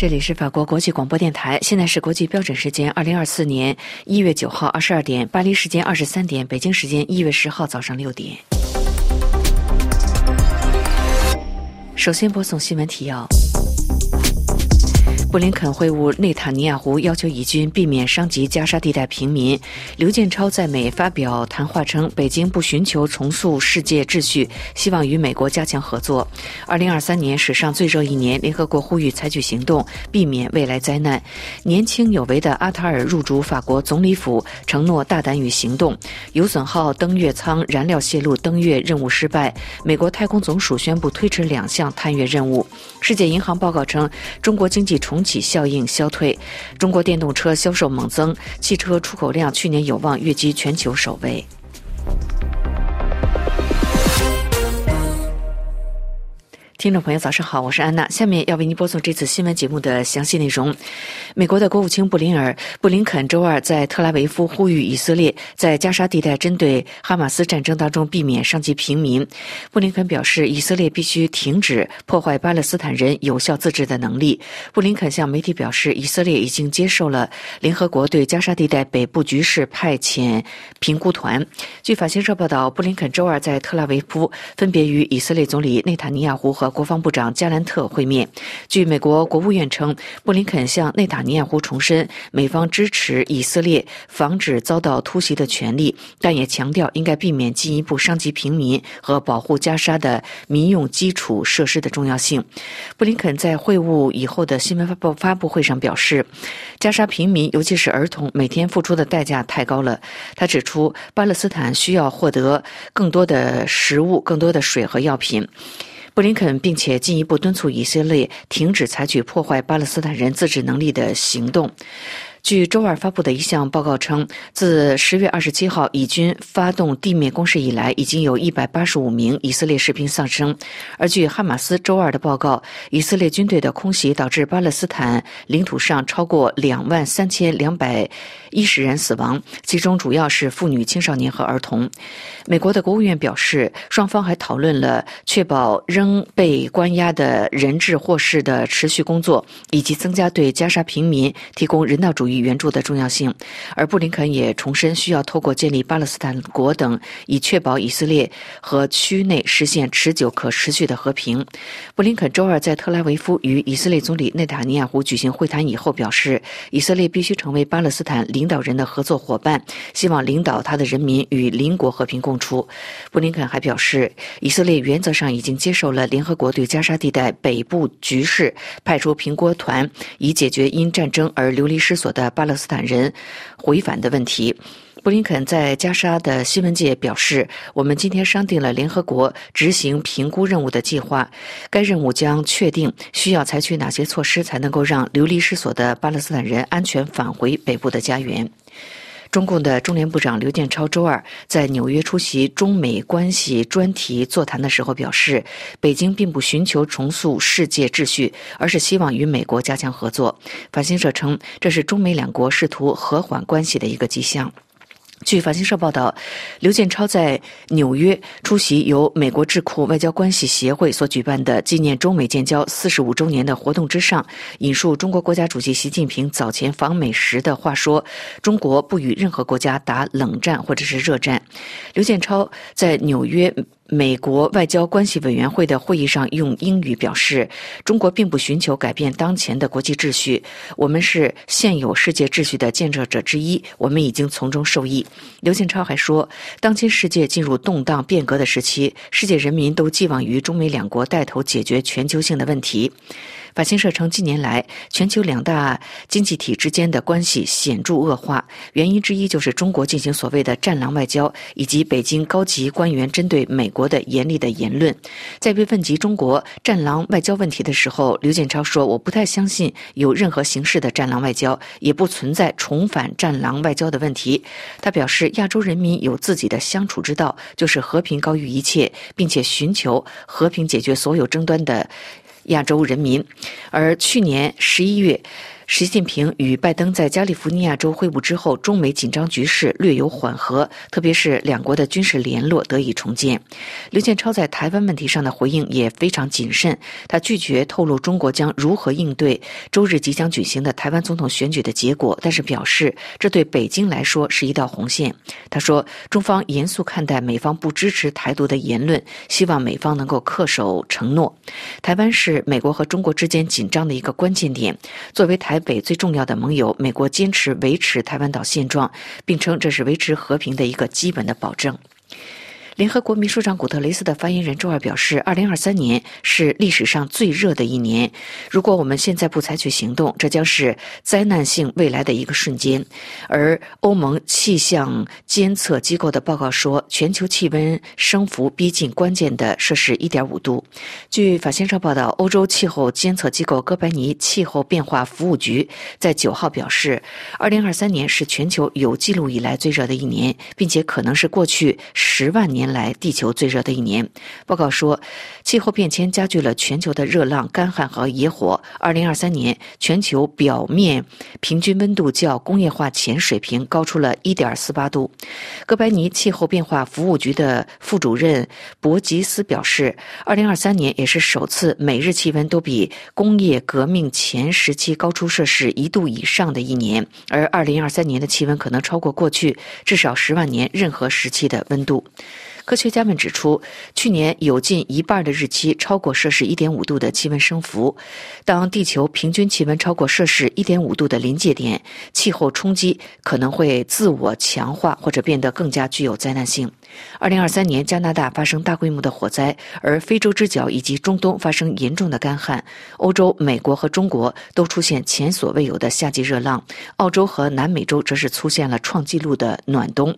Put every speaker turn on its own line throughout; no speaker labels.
这里是法国国际广播电台，现在是国际标准时间二零二四年一月九号二十二点，巴黎时间二十三点，北京时间一月十号早上六点。首先播送新闻提要。布林肯会晤内塔尼亚胡，要求以军避免伤及加沙地带平民。刘建超在美发表谈话称，北京不寻求重塑世界秩序，希望与美国加强合作。二零二三年史上最热一年，联合国呼吁采取行动，避免未来灾难。年轻有为的阿塔尔入主法国总理府，承诺大胆与行动。有损号登月舱燃料泄露，登月任务失败。美国太空总署宣布推迟两项探月任务。世界银行报告称，中国经济重。引起效应消退，中国电动车销售猛增，汽车出口量去年有望跃居全球首位。听众朋友，早上好，我是安娜。下面要为您播送这次新闻节目的详细内容。美国的国务卿布林尔布林肯周二在特拉维夫呼吁以色列在加沙地带针对哈马斯战争当中避免伤及平民。布林肯表示，以色列必须停止破坏巴勒斯坦人有效自治的能力。布林肯向媒体表示，以色列已经接受了联合国对加沙地带北部局势派遣评估团。据法新社报道，布林肯周二在特拉维夫分别与以色列总理内塔尼亚胡和国防部长加兰特会面。据美国国务院称，布林肯向内塔尼亚胡重申美方支持以色列防止遭到突袭的权利，但也强调应该避免进一步伤及平民和保护加沙的民用基础设施的重要性。布林肯在会晤以后的新闻发布发布会上表示，加沙平民尤其是儿童每天付出的代价太高了。他指出，巴勒斯坦需要获得更多的食物、更多的水和药品。布林肯并且进一步敦促以色列停止采取破坏巴勒斯坦人自治能力的行动。据周二发布的一项报告称，自十月二十七号以军发动地面攻势以来，已经有一百八十五名以色列士兵丧生。而据哈马斯周二的报告，以色列军队的空袭导致巴勒斯坦领土上超过两万三千两百一十人死亡，其中主要是妇女、青少年和儿童。美国的国务院表示，双方还讨论了确保仍被关押的人质获释的持续工作，以及增加对加沙平民提供人道主义。与援助的重要性，而布林肯也重申需要透过建立巴勒斯坦国等，以确保以色列和区内实现持久可持续的和平。布林肯周二在特拉维夫与以色列总理内塔尼亚胡举行会谈以后表示，以色列必须成为巴勒斯坦领导人的合作伙伴，希望领导他的人民与邻国和平共处。布林肯还表示，以色列原则上已经接受了联合国对加沙地带北部局势派出评估团，以解决因战争而流离失所的。的巴勒斯坦人回返的问题，布林肯在加沙的新闻界表示：“我们今天商定了联合国执行评估任务的计划，该任务将确定需要采取哪些措施，才能够让流离失所的巴勒斯坦人安全返回北部的家园。”中共的中联部长刘建超周二在纽约出席中美关系专题座谈的时候表示，北京并不寻求重塑世界秩序，而是希望与美国加强合作。法新社称，这是中美两国试图和缓关系的一个迹象。据法新社报道，刘建超在纽约出席由美国智库外交关系协会所举办的纪念中美建交四十五周年的活动之上，引述中国国家主席习近平早前访美时的话说：“中国不与任何国家打冷战或者是热战。”刘建超在纽约。美国外交关系委员会的会议上用英语表示：“中国并不寻求改变当前的国际秩序，我们是现有世界秩序的建设者之一，我们已经从中受益。”刘建超还说：“当今世界进入动荡变革的时期，世界人民都寄望于中美两国带头解决全球性的问题。”法新社称，近年来全球两大经济体之间的关系显著恶化，原因之一就是中国进行所谓的“战狼外交”，以及北京高级官员针对美国的严厉的言论。在被问及中国“战狼外交”问题的时候，刘建超说：“我不太相信有任何形式的‘战狼外交’，也不存在重返‘战狼外交’的问题。”他表示，亚洲人民有自己的相处之道，就是和平高于一切，并且寻求和平解决所有争端的。亚洲人民，而去年十一月，习近平与拜登在加利福尼亚州会晤之后，中美紧张局势略有缓和，特别是两国的军事联络得以重建。刘建超在台湾问题上的回应也非常谨慎，他拒绝透露中国将如何应对周日即将举行的台湾总统选举的结果，但是表示这对北京来说是一道红线。他说，中方严肃看待美方不支持台独的言论，希望美方能够恪守承诺。台湾是美国和中国之间紧张的一个关键点，作为台。北最重要的盟友，美国坚持维持台湾岛现状，并称这是维持和平的一个基本的保证。联合国秘书长古特雷斯的发言人周二表示，二零二三年是历史上最热的一年。如果我们现在不采取行动，这将是灾难性未来的一个瞬间。而欧盟气象监测机构的报告说，全球气温升幅逼近关键的摄氏一点五度。据法新社报道，欧洲气候监测机构哥白尼气候变化服务局在九号表示，二零二三年是全球有记录以来最热的一年，并且可能是过去十万年。来，地球最热的一年。报告说，气候变迁加剧了全球的热浪、干旱和野火。二零二三年，全球表面平均温度较工业化前水平高出了一点四八度。哥白尼气候变化服务局的副主任博吉斯表示，二零二三年也是首次每日气温都比工业革命前时期高出摄氏一度以上的一年，而二零二三年的气温可能超过过去至少十万年任何时期的温度。科学家们指出，去年有近一半的日期超过摄氏1.5度的气温升幅。当地球平均气温超过摄氏1.5度的临界点，气候冲击可能会自我强化或者变得更加具有灾难性。二零二三年，加拿大发生大规模的火灾，而非洲之角以及中东发生严重的干旱。欧洲、美国和中国都出现前所未有的夏季热浪，澳洲和南美洲则是出现了创纪录的暖冬。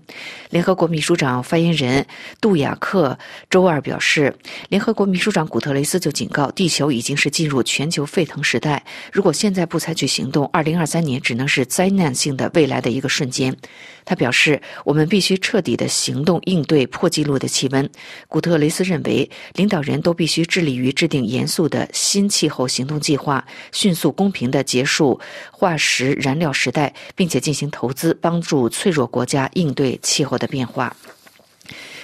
联合国秘书长发言人杜亚克周二表示，联合国秘书长古特雷斯就警告，地球已经是进入全球沸腾时代。如果现在不采取行动，二零二三年只能是灾难性的未来的一个瞬间。他表示，我们必须彻底的行动应。对破纪录的气温，古特雷斯认为，领导人都必须致力于制定严肃的新气候行动计划，迅速公平的结束化石燃料时代，并且进行投资，帮助脆弱国家应对气候的变化。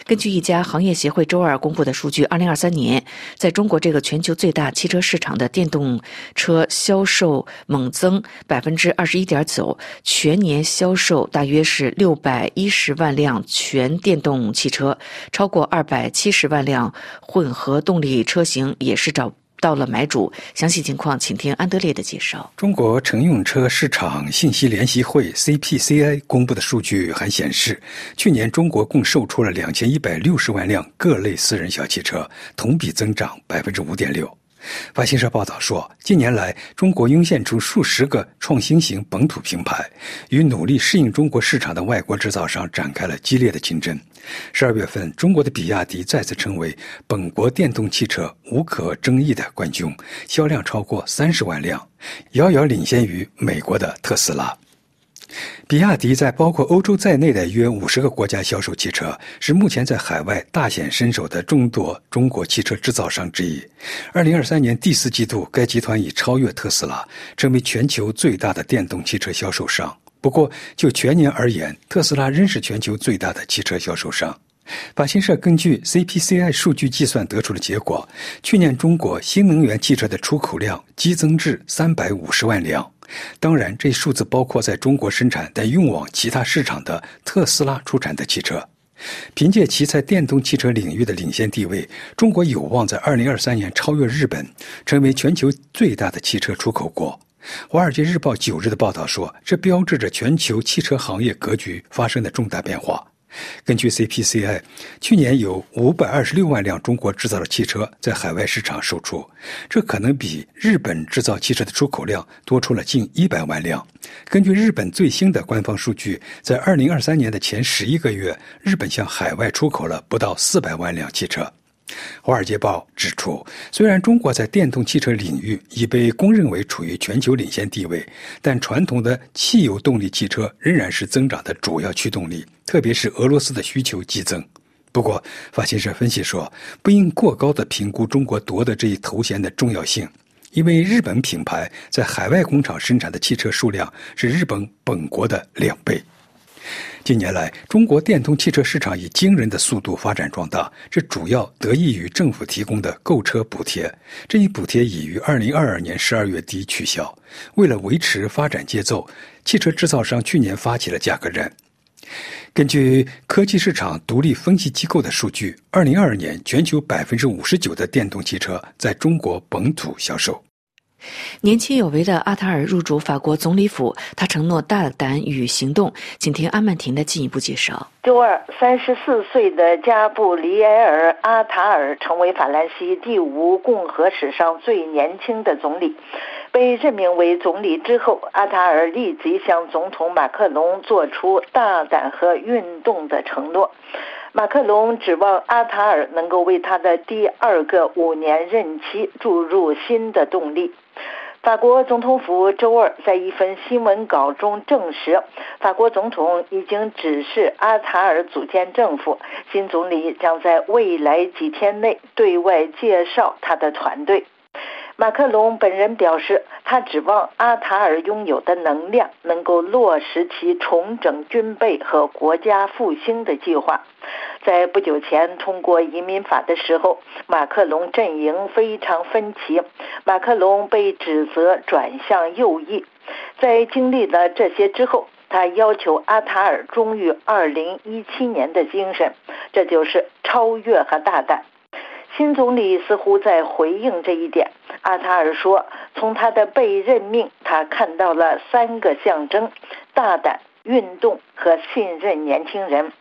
根据一家行业协会周二公布的数据，二零二三年，在中国这个全球最大汽车市场的电动车销售猛增百分之二十一点九，全年销售大约是六百一十万辆全电动汽车，超过二百七十万辆混合动力车型也是找。到了买主，详细情况请听安德烈的介绍。
中国乘用车市场信息联席会 （CPCI） 公布的数据还显示，去年中国共售出了两千一百六十万辆各类私人小汽车，同比增长百分之五点六。法新社报道说，近年来，中国涌现出数十个创新型本土品牌，与努力适应中国市场的外国制造商展开了激烈的竞争。十二月份，中国的比亚迪再次成为本国电动汽车无可争议的冠军，销量超过三十万辆，遥遥领先于美国的特斯拉。比亚迪在包括欧洲在内的约五十个国家销售汽车，是目前在海外大显身手的众多中国汽车制造商之一。二零二三年第四季度，该集团已超越特斯拉，成为全球最大的电动汽车销售商。不过，就全年而言，特斯拉仍是全球最大的汽车销售商。法新社根据 CPCI 数据计算得出的结果，去年中国新能源汽车的出口量激增至三百五十万辆。当然，这数字包括在中国生产但运往其他市场的特斯拉出产的汽车。凭借其在电动汽车领域的领先地位，中国有望在2023年超越日本，成为全球最大的汽车出口国。《华尔街日报》九日的报道说，这标志着全球汽车行业格局发生的重大变化。根据 CPCI，去年有五百二十六万辆中国制造的汽车在海外市场售出，这可能比日本制造汽车的出口量多出了近一百万辆。根据日本最新的官方数据，在二零二三年的前十一个月，日本向海外出口了不到四百万辆汽车。《华尔街报》指出，虽然中国在电动汽车领域已被公认为处于全球领先地位，但传统的汽油动力汽车仍然是增长的主要驱动力，特别是俄罗斯的需求激增。不过，法新社分析说，不应过高的评估中国夺得这一头衔的重要性。因为日本品牌在海外工厂生产的汽车数量是日本本国的两倍。近年来，中国电动汽车市场以惊人的速度发展壮大，这主要得益于政府提供的购车补贴。这一补贴已于二零二二年十二月底取消。为了维持发展节奏，汽车制造商去年发起了价格战。根据科技市场独立分析机构的数据，二零二二年全球百分之五十九的电动汽车在中国本土销售。
年轻有为的阿塔尔入主法国总理府，他承诺大胆与行动。请听阿曼婷的进一步介绍。
周二，三十四岁的加布里埃尔·阿塔尔成为法兰西第五共和史上最年轻的总理。被任命为总理之后，阿塔尔立即向总统马克龙做出大胆和运动的承诺。马克龙指望阿塔尔能够为他的第二个五年任期注入新的动力。法国总统府周二在一份新闻稿中证实，法国总统已经指示阿塔尔组建政府，新总理将在未来几天内对外介绍他的团队。马克龙本人表示，他指望阿塔尔拥有的能量能够落实其重整军备和国家复兴的计划。在不久前通过移民法的时候，马克龙阵营非常分歧，马克龙被指责转向右翼。在经历了这些之后，他要求阿塔尔忠于2017年的精神，这就是超越和大胆。新总理似乎在回应这一点。阿塔尔说：“从他的被任命，他看到了三个象征：大胆、运动和信任年轻人。”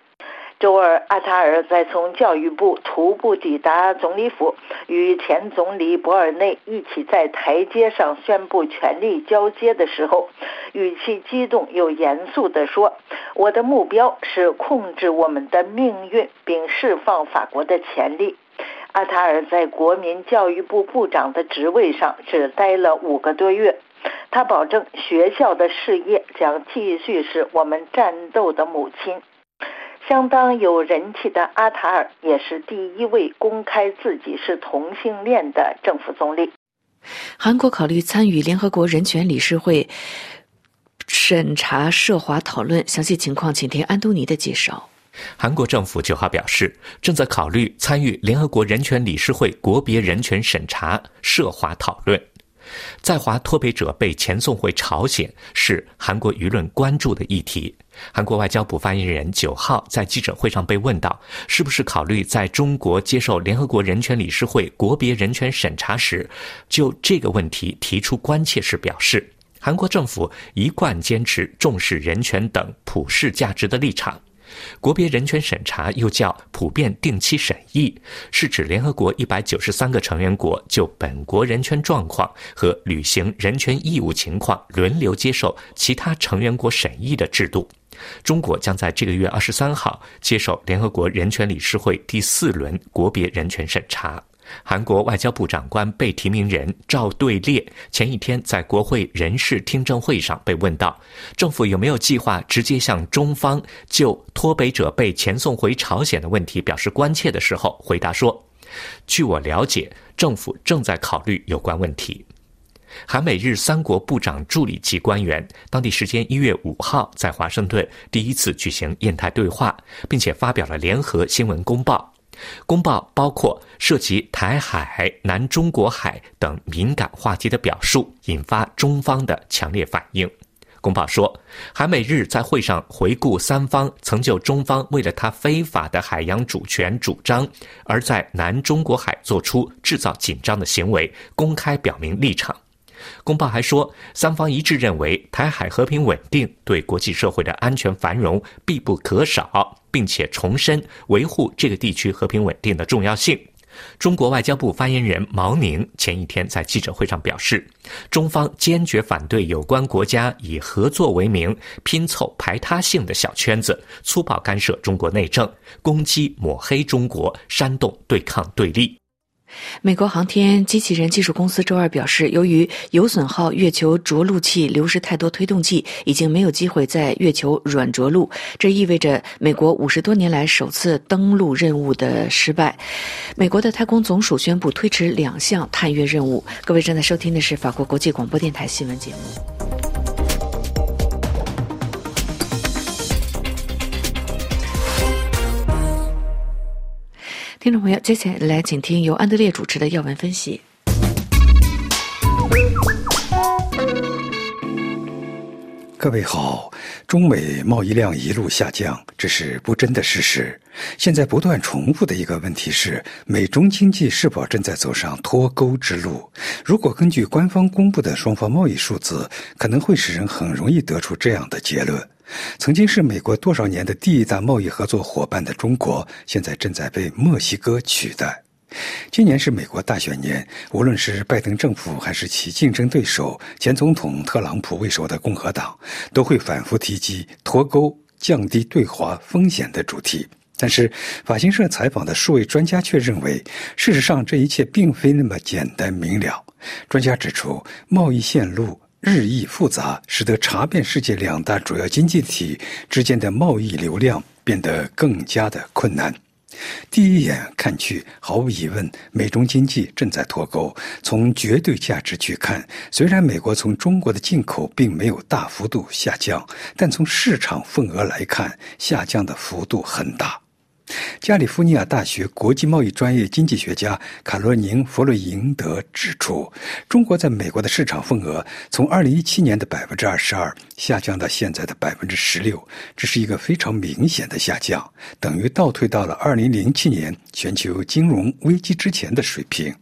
周二，阿塔尔在从教育部徒步抵达总理府，与前总理博尔内一起在台阶上宣布权力交接的时候，语气激动又严肃地说：“我的目标是控制我们的命运，并释放法国的潜力。”阿塔尔在国民教育部部长的职位上只待了五个多月，他保证学校的事业将继续是我们战斗的母亲。相当有人气的阿塔尔也是第一位公开自己是同性恋的政府总理。
韩国考虑参与联合国人权理事会审查涉华讨论，详细情况请听安东尼的介绍。
韩国政府九号表示，正在考虑参与联合国人权理事会国别人权审查涉华讨论。在华脱北者被遣送回朝鲜是韩国舆论关注的议题。韩国外交部发言人九号在记者会上被问到，是不是考虑在中国接受联合国人权理事会国别人权审查时，就这个问题提出关切时表示，韩国政府一贯坚持重视人权等普世价值的立场。国别人权审查又叫普遍定期审议，是指联合国一百九十三个成员国就本国人权状况和履行人权义务情况轮流接受其他成员国审议的制度。中国将在这个月二十三号接受联合国人权理事会第四轮国别人权审查。韩国外交部长官被提名人赵对烈前一天在国会人事听证会上被问到，政府有没有计划直接向中方就脱北者被遣送回朝鲜的问题表示关切的时候，回答说：“据我了解，政府正在考虑有关问题。”韩美日三国部长助理级官员当地时间一月五号在华盛顿第一次举行印太对话，并且发表了联合新闻公报。公报包括涉及台海、南中国海等敏感话题的表述，引发中方的强烈反应。公报说，韩美日在会上回顾三方曾就中方为了他非法的海洋主权主张，而在南中国海做出制造紧张的行为，公开表明立场。公报还说，三方一致认为台海和平稳定对国际社会的安全繁荣必不可少，并且重申维护这个地区和平稳定的重要性。中国外交部发言人毛宁前一天在记者会上表示，中方坚决反对有关国家以合作为名拼凑排他性的小圈子，粗暴干涉中国内政，攻击抹黑中国，煽动对抗对立。
美国航天机器人技术公司周二表示，由于有损耗月球着陆器流失太多推动剂，已经没有机会在月球软着陆。这意味着美国五十多年来首次登陆任务的失败。美国的太空总署宣布推迟两项探月任务。各位正在收听的是法国国际广播电台新闻节目。听众朋友，接下来请听由安德烈主持的要闻分析。
各位好，中美贸易量一路下降，这是不争的事实。现在不断重复的一个问题是，美中经济是否正在走上脱钩之路？如果根据官方公布的双方贸易数字，可能会使人很容易得出这样的结论。曾经是美国多少年的第一大贸易合作伙伴的中国，现在正在被墨西哥取代。今年是美国大选年，无论是拜登政府还是其竞争对手前总统特朗普为首的共和党，都会反复提及脱钩、降低对华风险的主题。但是，法新社采访的数位专家却认为，事实上这一切并非那么简单明了。专家指出，贸易线路。日益复杂，使得查遍世界两大主要经济体之间的贸易流量变得更加的困难。第一眼看去，毫无疑问，美中经济正在脱钩。从绝对价值去看，虽然美国从中国的进口并没有大幅度下降，但从市场份额来看，下降的幅度很大。加利福尼亚大学国际贸易专业经济学家卡罗宁·弗洛伊德指出，中国在美国的市场份额从2017年的百分之二十二下降到现在的百分之十六，这是一个非常明显的下降，等于倒退到了2007年全球金融危机之前的水平。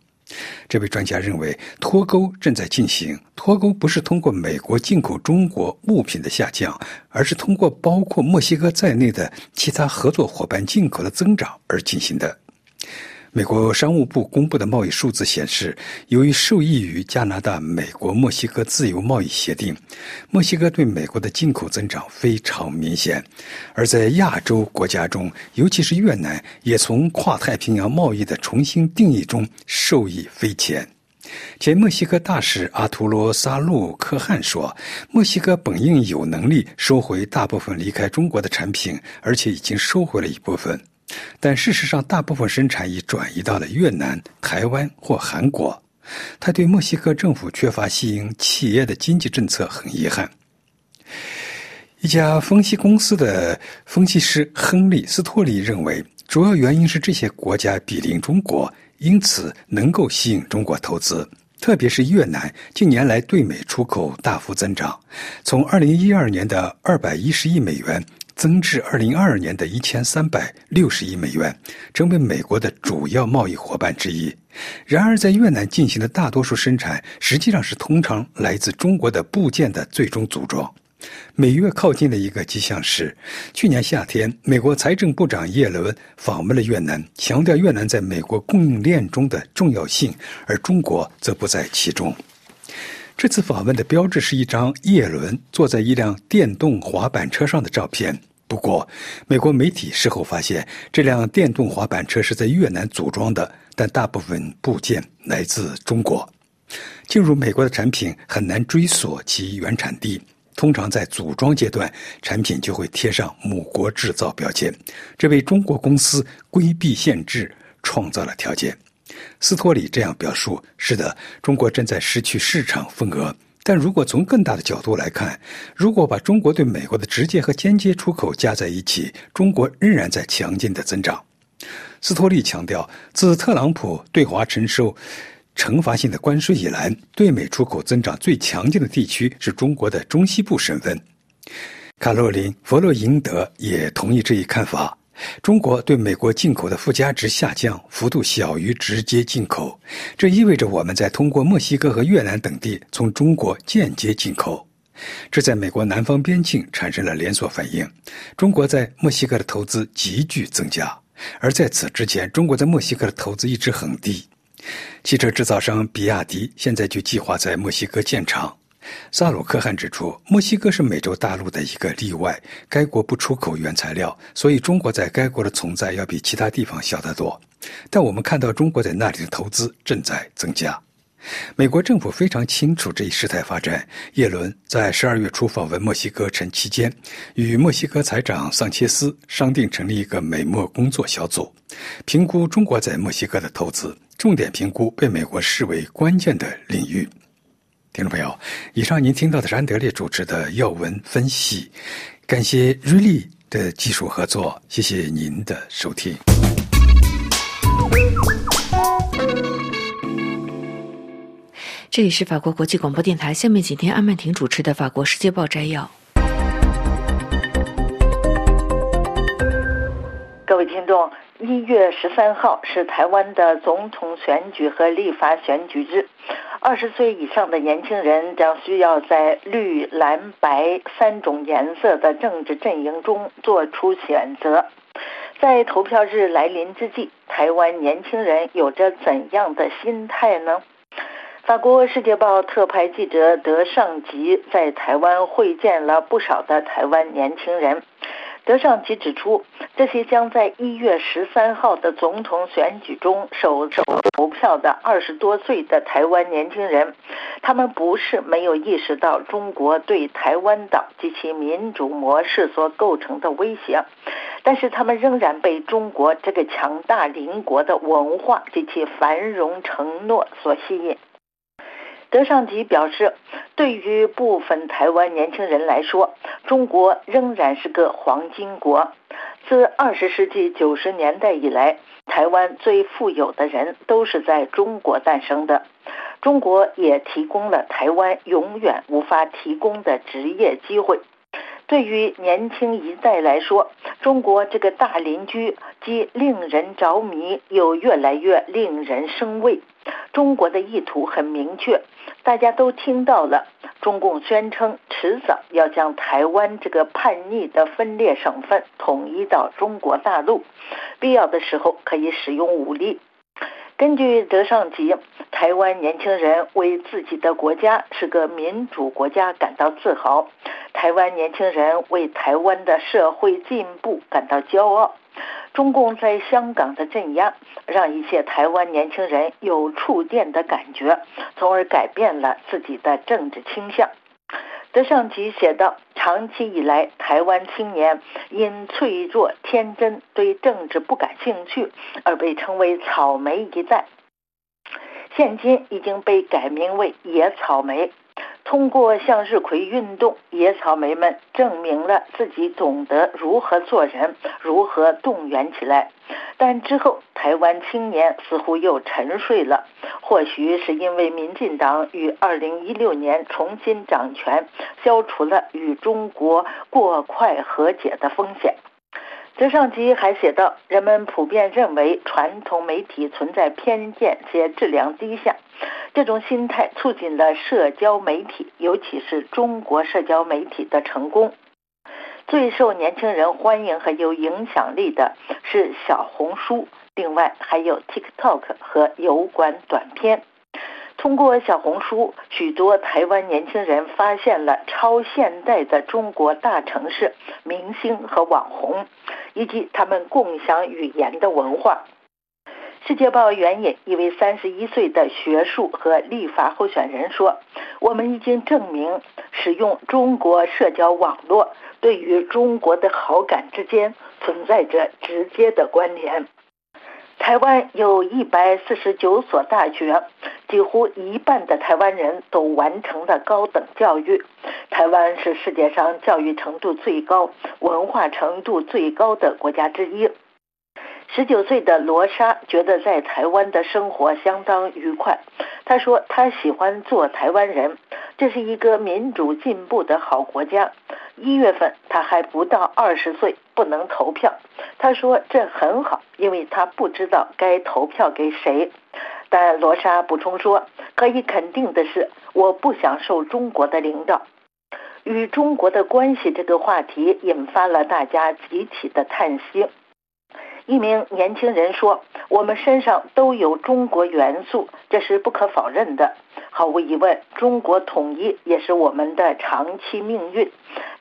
这位专家认为，脱钩正在进行。脱钩不是通过美国进口中国物品的下降，而是通过包括墨西哥在内的其他合作伙伴进口的增长而进行的。美国商务部公布的贸易数字显示，由于受益于加拿大、美国、墨西哥自由贸易协定，墨西哥对美国的进口增长非常明显。而在亚洲国家中，尤其是越南，也从跨太平洋贸易的重新定义中受益匪浅。前墨西哥大使阿图罗·萨路克汉说：“墨西哥本应有能力收回大部分离开中国的产品，而且已经收回了一部分。”但事实上，大部分生产已转移到了越南、台湾或韩国。他对墨西哥政府缺乏吸引企业的经济政策很遗憾。一家分析公司的分析师亨利·斯托里认为，主要原因是这些国家比邻中国，因此能够吸引中国投资。特别是越南近年来对美出口大幅增长，从二零一二年的二百一十亿美元。增至二零二二年的一千三百六十亿美元，成为美国的主要贸易伙伴之一。然而，在越南进行的大多数生产，实际上是通常来自中国的部件的最终组装。美越靠近的一个迹象是，去年夏天，美国财政部长耶伦访问了越南，强调越南在美国供应链中的重要性，而中国则不在其中。这次访问的标志是一张叶伦坐在一辆电动滑板车上的照片。不过，美国媒体事后发现，这辆电动滑板车是在越南组装的，但大部分部件来自中国。进入美国的产品很难追索其原产地，通常在组装阶段，产品就会贴上母国制造标签，这为中国公司规避限制创造了条件。斯托里这样表述：“是的，中国正在失去市场份额。但如果从更大的角度来看，如果把中国对美国的直接和间接出口加在一起，中国仍然在强劲的增长。”斯托利强调，自特朗普对华承受惩罚性的关税以来，对美出口增长最强劲的地区是中国的中西部省份。卡洛琳·弗洛伊德也同意这一看法。中国对美国进口的附加值下降幅度小于直接进口，这意味着我们在通过墨西哥和越南等地从中国间接进口，这在美国南方边境产生了连锁反应。中国在墨西哥的投资急剧增加，而在此之前，中国在墨西哥的投资一直很低。汽车制造商比亚迪现在就计划在墨西哥建厂。萨鲁克汗指出，墨西哥是美洲大陆的一个例外，该国不出口原材料，所以中国在该国的存在要比其他地方小得多。但我们看到中国在那里的投资正在增加。美国政府非常清楚这一事态发展。耶伦在十二月初访问墨西哥城期间，与墨西哥财长桑切斯商定成立一个美墨工作小组，评估中国在墨西哥的投资，重点评估被美国视为关键的领域。听众朋友，以上您听到的是安德烈主持的要闻分析，感谢瑞丽的技术合作，谢谢您的收听。
这里是法国国际广播电台。下面请听安曼婷主持的《法国世界报》摘要。
听众，一月十三号是台湾的总统选举和立法选举日。二十岁以上的年轻人将需要在绿、蓝、白三种颜色的政治阵营中做出选择。在投票日来临之际，台湾年轻人有着怎样的心态呢？法国《世界报》特派记者德尚吉在台湾会见了不少的台湾年轻人。德尚吉指出，这些将在一月十三号的总统选举中首首投票的二十多岁的台湾年轻人，他们不是没有意识到中国对台湾岛及其民主模式所构成的威胁，但是他们仍然被中国这个强大邻国的文化及其繁荣承诺所吸引。德尚吉表示，对于部分台湾年轻人来说，中国仍然是个黄金国。自二十世纪九十年代以来，台湾最富有的人都是在中国诞生的。中国也提供了台湾永远无法提供的职业机会。对于年轻一代来说，中国这个大邻居既令人着迷，又越来越令人生畏。中国的意图很明确。大家都听到了，中共宣称迟早要将台湾这个叛逆的分裂省份统一到中国大陆，必要的时候可以使用武力。根据德尚吉，台湾年轻人为自己的国家是个民主国家感到自豪，台湾年轻人为台湾的社会进步感到骄傲。中共在香港的镇压，让一些台湾年轻人有触电的感觉，从而改变了自己的政治倾向。德尚吉写道：“长期以来，台湾青年因脆弱、天真，对政治不感兴趣，而被称为‘草莓一代’。现今已经被改名为‘野草莓’。”通过向日葵运动，野草莓们证明了自己懂得如何做人，如何动员起来。但之后，台湾青年似乎又沉睡了，或许是因为民进党于2016年重新掌权，消除了与中国过快和解的风险。泽上吉还写道：“人们普遍认为传统媒体存在偏见且质量低下，这种心态促进了社交媒体，尤其是中国社交媒体的成功。最受年轻人欢迎和有影响力的是小红书，另外还有 TikTok 和油管短片。”通过小红书，许多台湾年轻人发现了超现代的中国大城市、明星和网红，以及他们共享语言的文化。世界报援引一位三十一岁的学术和立法候选人说：“我们已经证明，使用中国社交网络对于中国的好感之间存在着直接的关联。”台湾有一百四十九所大学，几乎一半的台湾人都完成了高等教育。台湾是世界上教育程度最高、文化程度最高的国家之一。十九岁的罗莎觉得在台湾的生活相当愉快。他说：“他喜欢做台湾人，这是一个民主进步的好国家。”一月份他还不到二十岁，不能投票。他说：“这很好，因为他不知道该投票给谁。”但罗莎补充说：“可以肯定的是，我不享受中国的领导。”与中国的关系这个话题引发了大家集体的叹息。一名年轻人说：“我们身上都有中国元素，这是不可否认的。毫无疑问，中国统一也是我们的长期命运。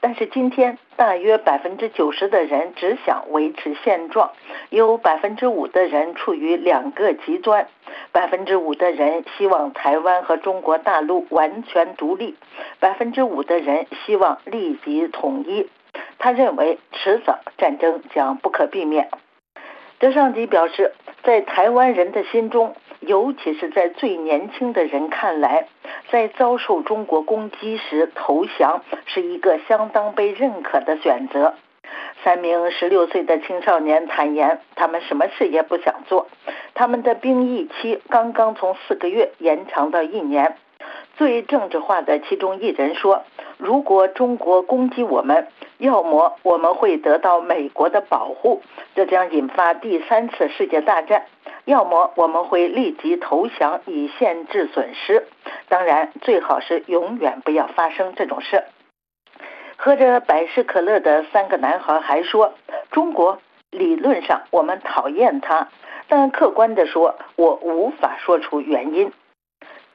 但是今天，大约百分之九十的人只想维持现状，有百分之五的人处于两个极端，百分之五的人希望台湾和中国大陆完全独立，百分之五的人希望立即统一。他认为，迟早战争将不可避免。德尚吉表示，在台湾人的心中，尤其是在最年轻的人看来，在遭受中国攻击时投降是一个相当被认可的选择。三名十六岁的青少年坦言，他们什么事也不想做，他们的兵役期刚刚从四个月延长到一年。最政治化的其中一人说：“如果中国攻击我们，要么我们会得到美国的保护，这将引发第三次世界大战；要么我们会立即投降以限制损失。当然，最好是永远不要发生这种事。”喝着百事可乐的三个男孩还说：“中国理论上我们讨厌他，但客观的说，我无法说出原因。”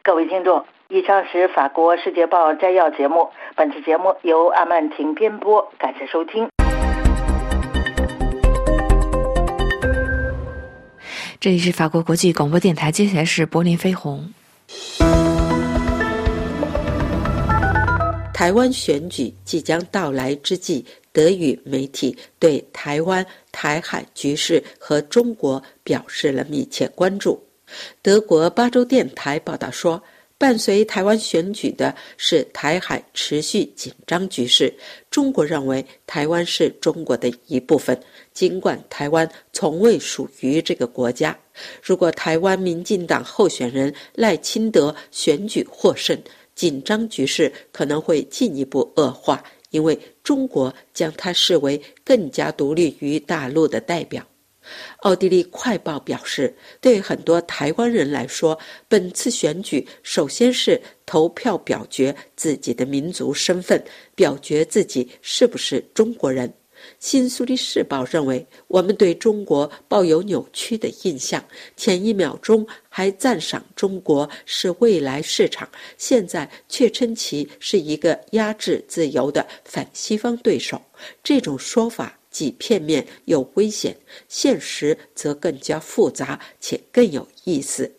各位听众。以上是法国《世界报》摘要节目。本次节目由阿曼婷编播，感谢收听。
这里是法国国际广播电台，接下来是柏林飞鸿。
台湾选举即将到来之际，德语媒体对台湾、台海局势和中国表示了密切关注。德国巴州电台报道说。伴随台湾选举的是台海持续紧张局势。中国认为台湾是中国的一部分，尽管台湾从未属于这个国家。如果台湾民进党候选人赖清德选举获胜，紧张局势可能会进一步恶化，因为中国将他视为更加独立于大陆的代表。奥地利快报表示，对很多台湾人来说，本次选举首先是投票表决自己的民族身份，表决自己是不是中国人。新苏黎世报认为，我们对中国抱有扭曲的印象，前一秒钟还赞赏中国是未来市场，现在却称其是一个压制自由的反西方对手。这种说法。既片面又危险，现实则更加复杂且更有意思。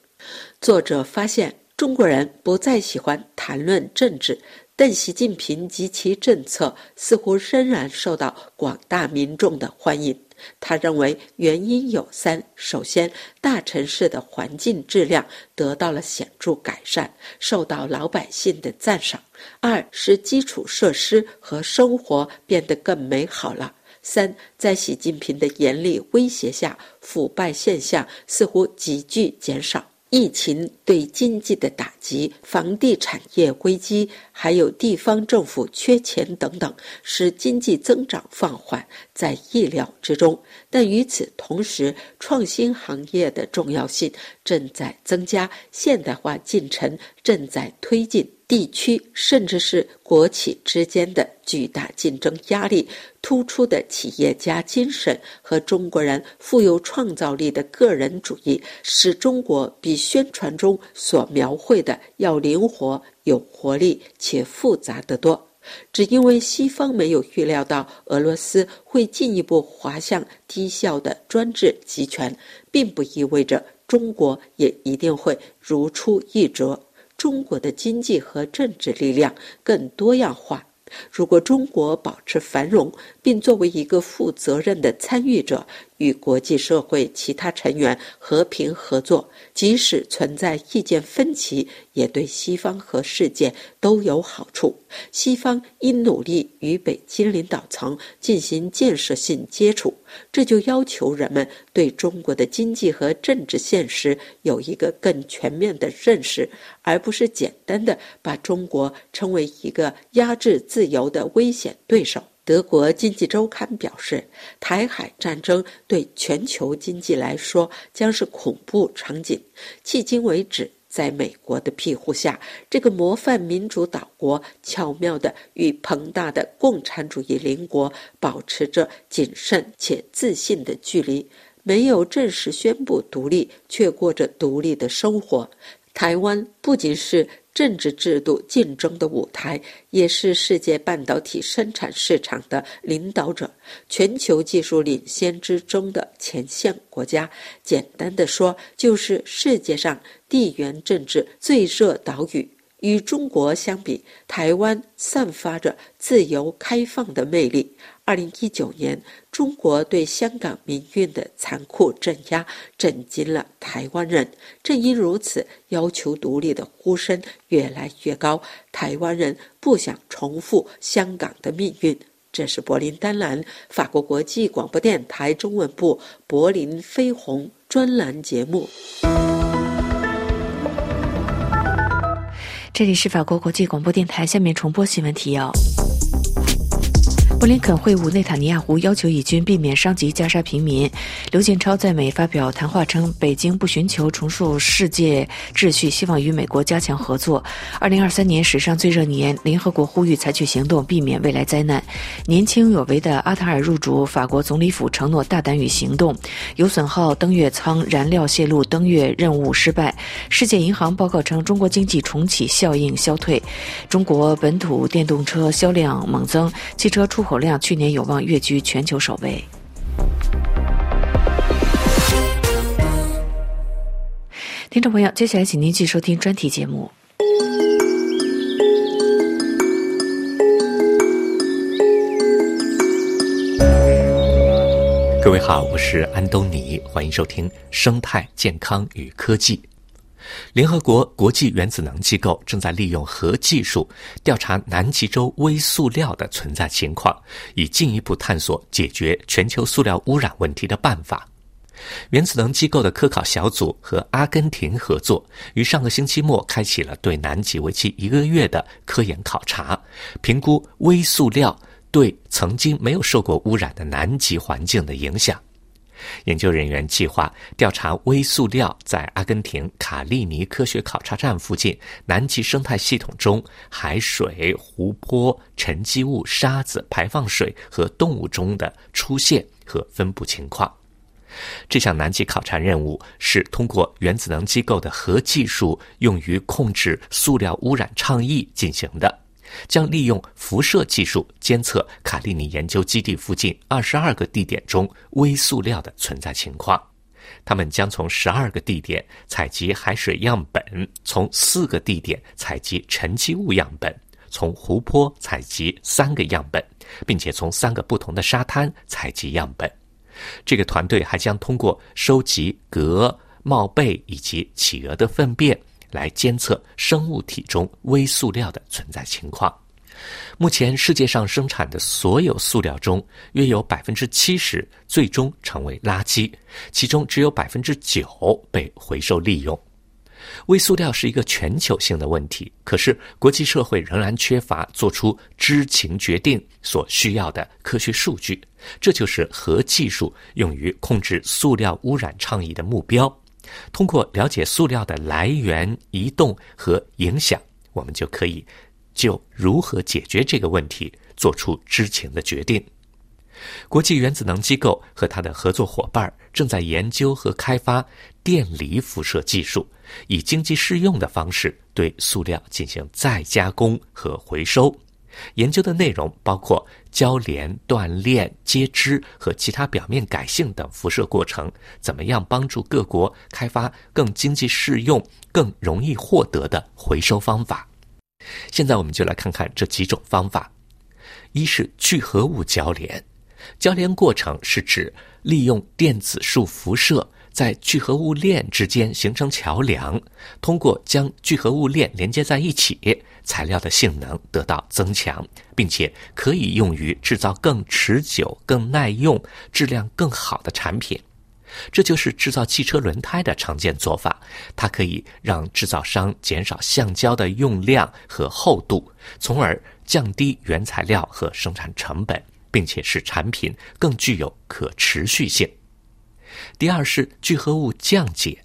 作者发现，中国人不再喜欢谈论政治，但习近平及其政策似乎仍然受到广大民众的欢迎。他认为原因有三：首先，大城市的环境质量得到了显著改善，受到老百姓的赞赏；二是基础设施和生活变得更美好了。三，在习近平的严厉威胁下，腐败现象似乎急剧减少。疫情对经济的打击、房地产业危机，还有地方政府缺钱等等，使经济增长放缓，在意料之中。但与此同时，创新行业的重要性正在增加，现代化进程正在推进。地区甚至是国企之间的巨大竞争压力，突出的企业家精神和中国人富有创造力的个人主义，使中国比宣传中所描绘的要灵活、有活力且复杂得多。只因为西方没有预料到俄罗斯会进一步滑向低效的专制集权，并不意味着中国也一定会如出一辙。中国的经济和政治力量更多样化。如果中国保持繁荣，并作为一个负责任的参与者。与国际社会其他成员和平合作，即使存在意见分歧，也对西方和世界都有好处。西方应努力与北京领导层进行建设性接触，这就要求人们对中国的经济和政治现实有一个更全面的认识，而不是简单的把中国称为一个压制自由的危险对手。德国经济周刊表示，台海战争对全球经济来说将是恐怖场景。迄今为止，在美国的庇护下，这个模范民主岛国巧妙地与庞大的共产主义邻国保持着谨慎且自信的距离，没有正式宣布独立，却过着独立的生活。台湾不仅是政治制度竞争的舞台，也是世界半导体生产市场的领导者，全球技术领先之中的前线国家。简单的说，就是世界上地缘政治最热岛屿。与中国相比，台湾散发着自由开放的魅力。二零一九年，中国对香港民运的残酷镇压震惊了台湾人。正因如此，要求独立的呼声越来越高。台湾人不想重复香港的命运。这是柏林丹兰法国国际广播电台中文部柏林飞鸿专栏节目。
这里是法国国际广播电台，下面重播新闻提要。布林肯会晤内塔尼亚胡，要求以军避免伤及加沙平民。刘建超在美发表谈话称，北京不寻求重塑世界秩序，希望与美国加强合作。二零二三年史上最热年，联合国呼吁采取行动，避免未来灾难。年轻有为的阿塔尔入主法国总理府，承诺大胆与行动。有损耗登月舱燃料泄露，登月任务失败。世界银行报告称，中国经济重启效应消退。中国本土电动车销量猛增，汽车出口。量去年有望跃居全球首位。听众朋友，接下来请您继续收听专题节目。
各位好，我是安东尼，欢迎收听《生态健康与科技》。联合国国际原子能机构正在利用核技术调查南极洲微塑料的存在情况，以进一步探索解决全球塑料污染问题的办法。原子能机构的科考小组和阿根廷合作，于上个星期末开启了对南极为期一个月的科研考察，评估微塑料对曾经没有受过污染的南极环境的影响。研究人员计划调查微塑料在阿根廷卡利尼科学考察站附近南极生态系统中海水、湖泊、沉积物、沙子、排放水和动物中的出现和分布情况。这项南极考察任务是通过原子能机构的核技术用于控制塑料污染倡议进行的。将利用辐射技术监测卡利尼研究基地附近二十二个地点中微塑料的存在情况。他们将从十二个地点采集海水样本，从四个地点采集沉积物样本，从湖泊采集三个样本，并且从三个不同的沙滩采集样本。这个团队还将通过收集蛤、帽贝以及企鹅的粪便。来监测生物体中微塑料的存在情况。目前，世界上生产的所有塑料中，约有百分之七十最终成为垃圾，其中只有百分之九被回收利用。微塑料是一个全球性的问题，可是国际社会仍然缺乏做出知情决定所需要的科学数据。这就是核技术用于控制塑料污染倡议的目标。通过了解塑料的来源、移动和影响，我们就可以就如何解决这个问题做出知情的决定。国际原子能机构和他的合作伙伴正在研究和开发电离辐射技术，以经济适用的方式对塑料进行再加工和回收。研究的内容包括交联、断链、接枝和其他表面改性等辐射过程，怎么样帮助各国开发更经济适用、更容易获得的回收方法？现在我们就来看看这几种方法。一是聚合物交联，交联过程是指利用电子束辐射。在聚合物链之间形成桥梁，通过将聚合物链连接在一起，材料的性能得到增强，并且可以用于制造更持久、更耐用、质量更好的产品。这就是制造汽车轮胎的常见做法。它可以让制造商减少橡胶的用量和厚度，从而降低原材料和生产成本，并且使产品更具有可持续性。第二是聚合物降解，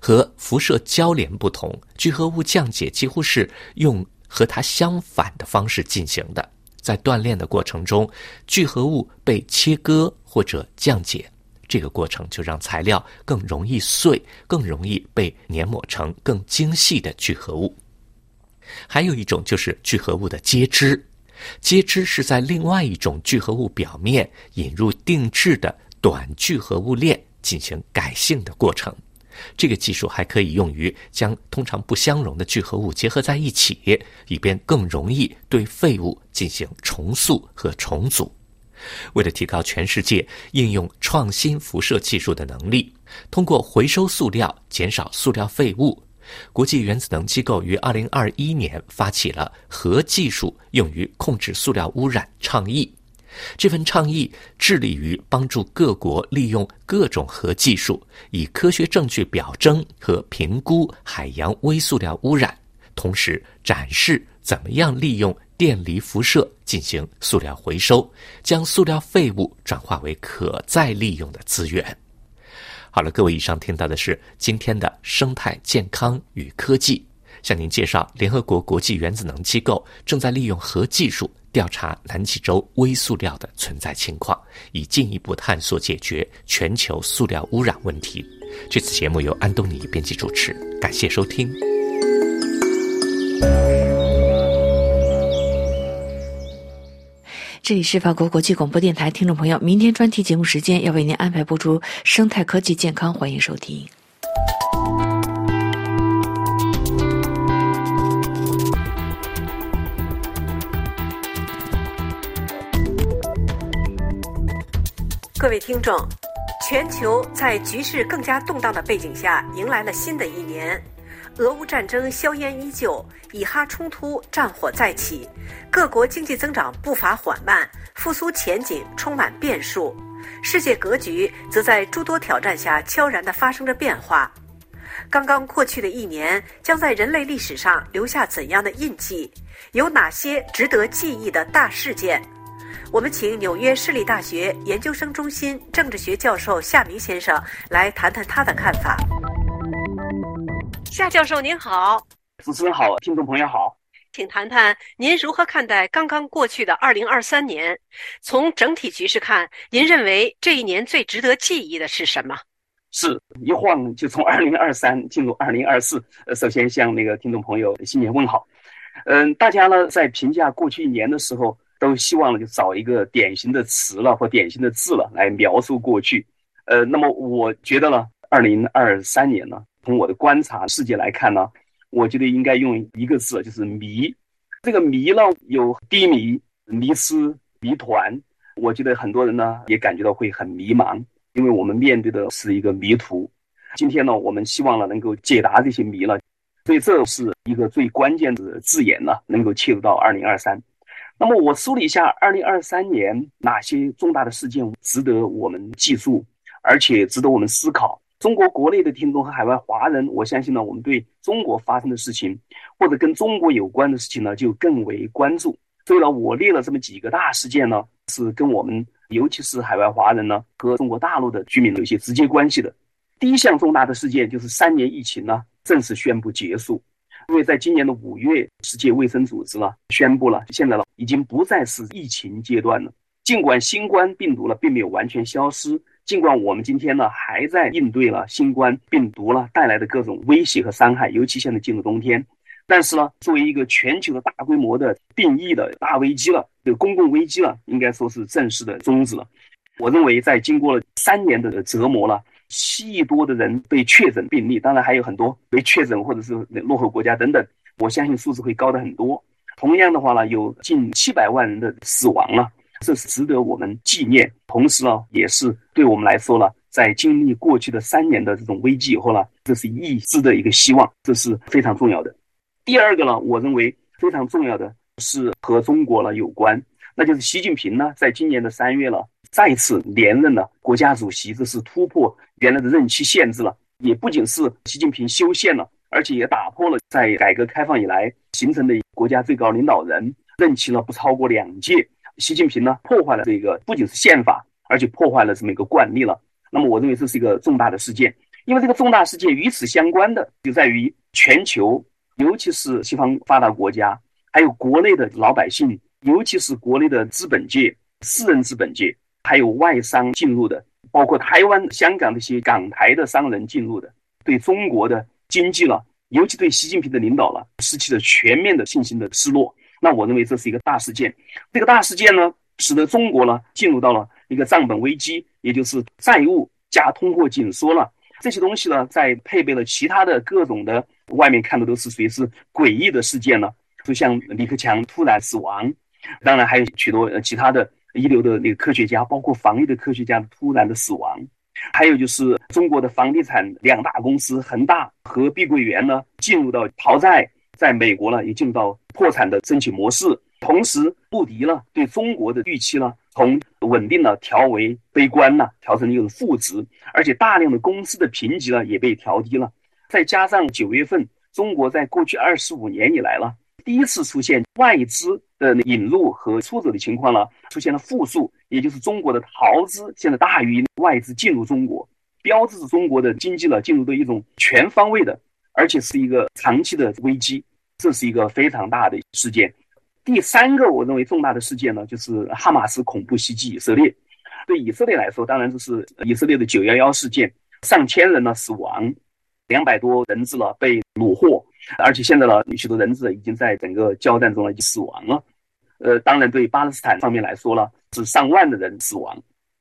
和辐射交联不同，聚合物降解几乎是用和它相反的方式进行的。在锻炼的过程中，聚合物被切割或者降解，这个过程就让材料更容易碎，更容易被碾磨成更精细的聚合物。还有一种就是聚合物的接枝，接枝是在另外一种聚合物表面引入定制的短聚合物链进行改性的过程。这个技术还可以用于将通常不相容的聚合物结合在一起，以便更容易对废物进行重塑和重组。为了提高全世界应用创新辐射技术的能力，通过回收塑料减少塑料废物，国际原子能机构于2021年发起了“核技术用于控制塑料污染”倡议。这份倡议致力于帮助各国利用各种核技术，以科学证据表征和评估海洋微塑料污染，同时展示怎么样利用电离辐射进行塑料回收，将塑料废物转化为可再利用的资源。好了，各位，以上听到的是今天的生态健康与科技，向您介绍联合国国际原子能机构正在利用核技术。调查南极洲微塑料的存在情况，以进一步探索解决全球塑料污染问题。这次节目由安东尼编辑主持，感谢收听。
这里是法国国际广播电台，听众朋友，明天专题节目时间要为您安排播出生态科技健康，欢迎收听。
各位听众，全球在局势更加动荡的背景下，迎来了新的一年。俄乌战争硝烟依旧，以哈冲突战火再起，各国经济增长步伐缓慢，复苏前景充满变数。世界格局则在诸多挑战下悄然地发生着变化。刚刚过去的一年，将在人类历史上留下怎样的印记？有哪些值得记忆的大事件？我们请纽约市立大学研究生中心政治学教授夏明先生来谈谈他的看法。夏教授您好，
主持人好，听众朋友好，
请谈谈您如何看待刚刚过去的二零二三年？从整体局势看，您认为这一年最值得记忆的是什么？
是一晃就从 二零二三进入二零二四。呃，首先向那个听众朋友新年问好。嗯，大家呢在评价过去一年的时候。都希望呢，就找一个典型的词了或典型的字了来描述过去。呃，那么我觉得呢，二零二三年呢，从我的观察世界来看呢，我觉得应该用一个字，就是迷。这个迷呢，有低迷、迷失、迷团。我觉得很多人呢也感觉到会很迷茫，因为我们面对的是一个迷途。今天呢，我们希望呢能够解答这些谜了，所以这是一个最关键的字眼呢，能够切入到二零二三。那么我梳理一下，二零二三年哪些重大的事件值得我们记住，而且值得我们思考。中国国内的听众和海外华人，我相信呢，我们对中国发生的事情，或者跟中国有关的事情呢，就更为关注。所以呢，我列了这么几个大事件呢，是跟我们，尤其是海外华人呢，和中国大陆的居民有一些直接关系的。第一项重大的事件就是三年疫情呢，正式宣布结束。因为在今年的五月，世界卫生组织呢宣布了，现在呢已经不再是疫情阶段了。尽管新冠病毒呢并没有完全消失，尽管我们今天呢还在应对了新冠病毒呢带来的各种威胁和伤害，尤其现在进入冬天，但是呢，作为一个全球的大规模的病疫的大危机了，这个公共危机了，应该说是正式的终止了。我认为，在经过了三年的折磨了。七亿多的人被确诊病例，当然还有很多被确诊或者是落后国家等等，我相信数字会高的很多。同样的话呢，有近七百万人的死亡了，这是值得我们纪念。同时呢，也是对我们来说呢，在经历过去的三年的这种危机以后呢，这是一丝的一个希望，这是非常重要的。第二个呢，我认为非常重要的是和中国呢有关。那就是习近平呢，在今年的三月了，再次连任了国家主席，这是突破原来的任期限制了。也不仅是习近平修宪了，而且也打破了在改革开放以来形成的国家最高领导人任期呢不超过两届。习近平呢破坏了这个不仅是宪法，而且破坏了这么一个惯例了。那么我认为这是一个重大的事件，因为这个重大事件与此相关的就在于全球，尤其是西方发达国家，还有国内的老百姓。尤其是国内的资本界、私人资本界，还有外商进入的，包括台湾、香港这些港台的商人进入的，对中国的经济了，尤其对习近平的领导了，失去了全面的信心的失落。那我认为这是一个大事件。这个大事件呢，使得中国呢进入到了一个账本危机，也就是债务加通货紧缩了。这些东西呢，在配备了其他的各种的，外面看的都是随时诡异的事件呢，就像李克强突然死亡，当然还有许多其他的一流的那个科学家，包括防疫的科学家突然的死亡，还有就是中国的房地产两大公司恒大和碧桂园呢进入到逃债，在美国呢也进入到破产的申请模式，同时穆迪呢对中国的预期呢。从稳定呢调为悲观呢，调成一种负值，而且大量的公司的评级呢也被调低了。再加上九月份，中国在过去二十五年以来了，第一次出现外资的引入和出走的情况呢，出现了负数，也就是中国的逃资现在大于外资进入中国，标志着中国的经济呢进入的一种全方位的，而且是一个长期的危机，这是一个非常大的事件。第三个我认为重大的事件呢，就是哈马斯恐怖袭击以色列。对以色列来说，当然这是以色列的九幺幺事件，上千人呢死亡，两百多人质了被虏获，而且现在呢许多人质已经在整个交战中呢已经死亡了。呃，当然对巴勒斯坦方面来说呢，是上万的人死亡，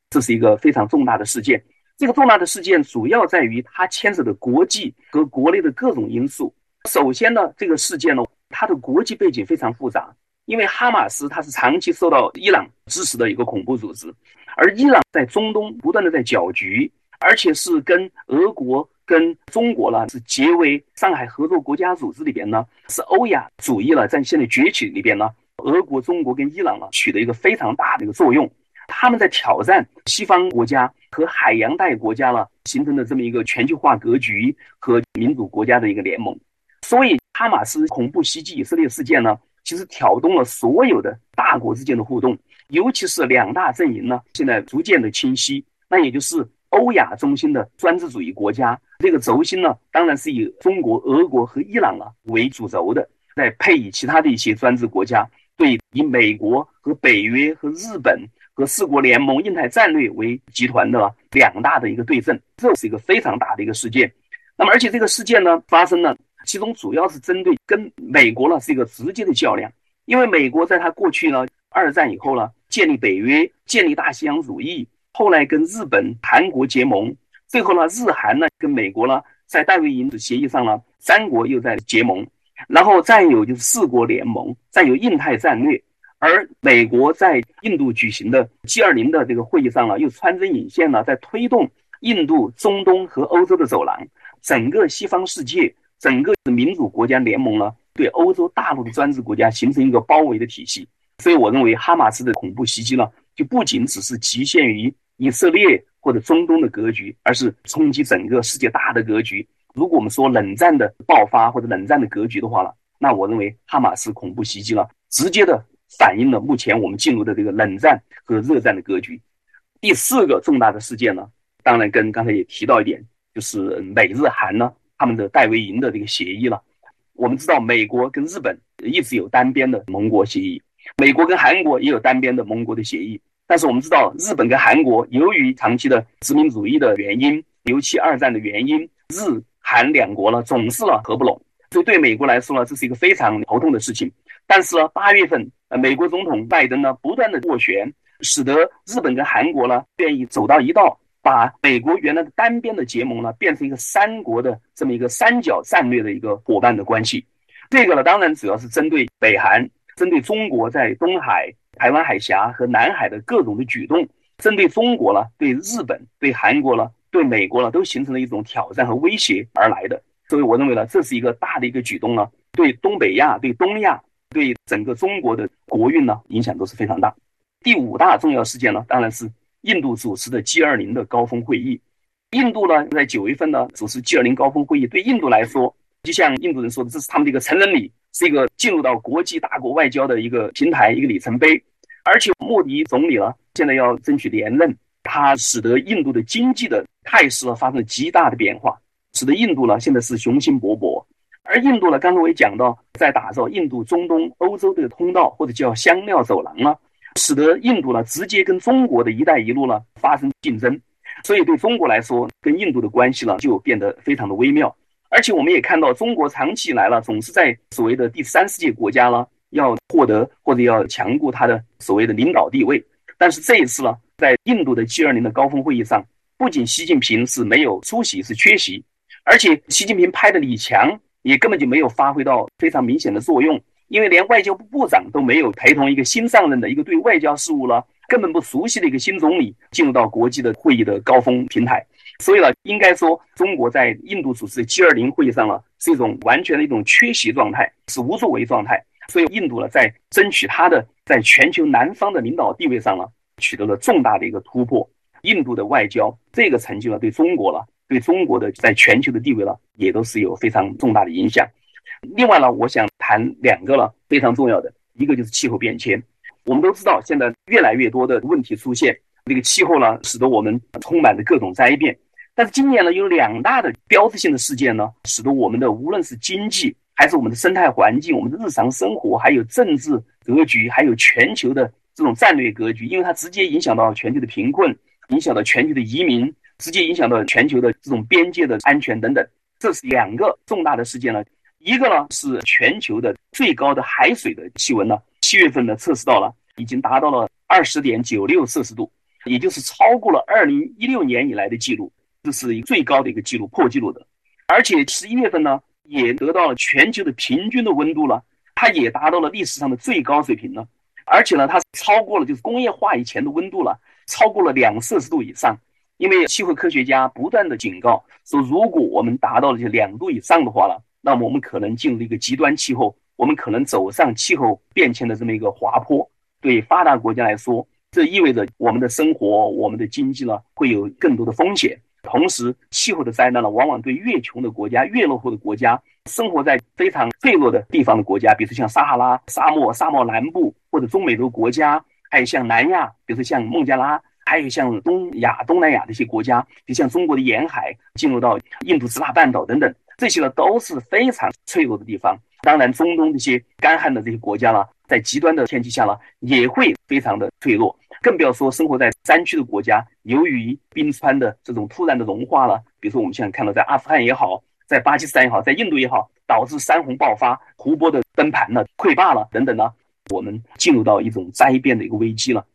这是一个非常重大的事件。这个重大的事件主要在于它牵涉的国际和国内的各种因素。首先呢，这个事件呢，它的国际背景非常复杂。因为哈马斯它是长期受到伊朗支持的一个恐怖组织，而伊朗在中东不断的在搅局，而且是跟俄国、跟中国呢是结为上海合作国家组织里边呢是欧亚主义了，在现在崛起里边呢，俄国、中国跟伊朗呢取得一个非常大的一个作用，他们在挑战西方国家和海洋带国家了形成的这么一个全球化格局和民主国家的一个联盟，所以哈马斯恐怖袭击以色列事件呢。其实挑动了所有的大国之间的互动，尤其是两大阵营呢，现在逐渐的清晰。那也就是欧亚中心的专制主义国家，这个轴心呢，当然是以中国、俄国和伊朗啊为主轴的，再配以其他的一些专制国家，对以美国和北约和日本和四国联盟、印太战略为集团的两大的一个对阵，这是一个非常大的一个事件。那么，而且这个事件呢，发生了。其中主要是针对跟美国呢是一个直接的较量，因为美国在他过去呢二战以后呢建立北约，建立大西洋主义，后来跟日本、韩国结盟，最后呢日韩呢跟美国呢在戴维营的协议上呢三国又在结盟，然后再有就是四国联盟，再有印太战略，而美国在印度举行的 G 二零的这个会议上呢又穿针引线呢在推动印度、中东和欧洲的走廊，整个西方世界。整个民主国家联盟呢，对欧洲大陆的专制国家形成一个包围的体系。所以，我认为哈马斯的恐怖袭击呢，就不仅只是局限于以色列或者中东的格局，而是冲击整个世界大的格局。如果我们说冷战的爆发或者冷战的格局的话呢，那我认为哈马斯恐怖袭击了，直接的反映了目前我们进入的这个冷战和热战的格局。第四个重大的事件呢，当然跟刚才也提到一点，就是美日韩呢。他们的戴维营的这个协议了，我们知道美国跟日本一直有单边的盟国协议，美国跟韩国也有单边的盟国的协议。但是我们知道，日本跟韩国由于长期的殖民主义的原因，尤其二战的原因，日韩两国呢总是呢合不拢，所以对美国来说呢，这是一个非常头痛的事情。但是呢，八月份，呃，美国总统拜登呢不断的斡旋，使得日本跟韩国呢愿意走到一道。把美国原来的单边的结盟呢，变成一个三国的这么一个三角战略的一个伙伴的关系。这个呢，当然主要是针对北韩，针对中国在东海、台湾海峡和南海的各种的举动，针对中国了，对日本、对韩国了，对美国了，都形成了一种挑战和威胁而来的。所以我认为呢，这是一个大的一个举动呢，对东北亚、对东亚、对整个中国的国运呢，影响都是非常大。第五大重要事件呢，当然是。印度主持的 G20 的高峰会议，印度呢在九月份呢主持 G20 高峰会议，对印度来说，就像印度人说的，这是他们的一个成人礼，是一个进入到国际大国外交的一个平台，一个里程碑。而且莫迪总理呢现在要争取连任，他使得印度的经济的态势呢发生了极大的变化，使得印度呢现在是雄心勃勃。而印度呢，刚才我也讲到，在打造印度、中东、欧洲的通道，或者叫香料走廊呢。使得印度呢直接跟中国的一带一路呢发生竞争，所以对中国来说，跟印度的关系呢就变得非常的微妙。而且我们也看到，中国长期以来了，总是在所谓的第三世界国家了，要获得或者要强固它的所谓的领导地位。但是这一次呢，在印度的 G20 的高峰会议上，不仅习近平是没有出席，是缺席，而且习近平派的李强也根本就没有发挥到非常明显的作用，因为连外交部部长都没有陪同一个新上任的一个对外交事务了根本不熟悉的一个新总理进入到国际的会议的高峰平台。所以呢，应该说中国在印度主持 G20 会议上呢，是一种完全的一种缺席状态，是无作为状态。所以印度呢，在争取它的在全球南方的领导地位上呢，取得了重大的一个突破。印度的外交这个成绩呢，对中国了，对中国的在全球的地位呢，也都是有非常重大的影响。另外呢，我想谈两个了非常重要的，一个就是气候变迁。我们都知道，现在越来越多的问题出现，这个气候呢，使得我们充满着各种灾变。但是今年呢，有两大的标志性的事件呢，使得我们的无论是经济，还是我们的生态环境、我们的日常生活，还有政治格局，还有全球的这种战略格局，因为它直接影响到全球的贫困，影响到全球的移民，直接影响到全球的这种边界的安全等等。这是两个重大的事件呢。一个呢是全球的最高的海水的气温呢，七月份呢测试到了，已经达到了二十点九六摄氏度，也就是超过了二零一六年以来的记录。这是最高的一个记录，破纪录的，而且十一月份呢，也得到了全球的平均的温度了，它也达到了历史上的最高水平了，而且呢，它超过了就是工业化以前的温度了，超过了两摄氏度以上。因为气候科学家不断的警告说，如果我们达到了这两度以上的话了，那么我们可能进入一个极端气候，我们可能走上气候变迁的这么一个滑坡。对发达国家来说，这意味着我们的生活、我们的经济呢，会有更多的风险。同时，气候的灾难呢，往往对越穷的国家、越落后的国家、生活在非常脆弱的地方的国家，比如说像撒哈拉沙漠、沙漠南部或者中美洲国家，还有像南亚，比如说像孟加拉，还有像东亚、东南亚的一些国家，比如像中国的沿海，进入到印度支那半岛等等，这些呢都是非常脆弱的地方。当然，中东这些干旱的这些国家呢，在极端的天气下呢，也会非常的脆弱。更不要说生活在山区的国家，由于冰川的这种突然的融化了，比如说我们现在看到在阿富汗也好，在巴基斯坦也好，在印度也好，导致山洪爆发、湖泊的崩盘了、溃坝了等等呢，我们进入到一种灾变的一个危机了。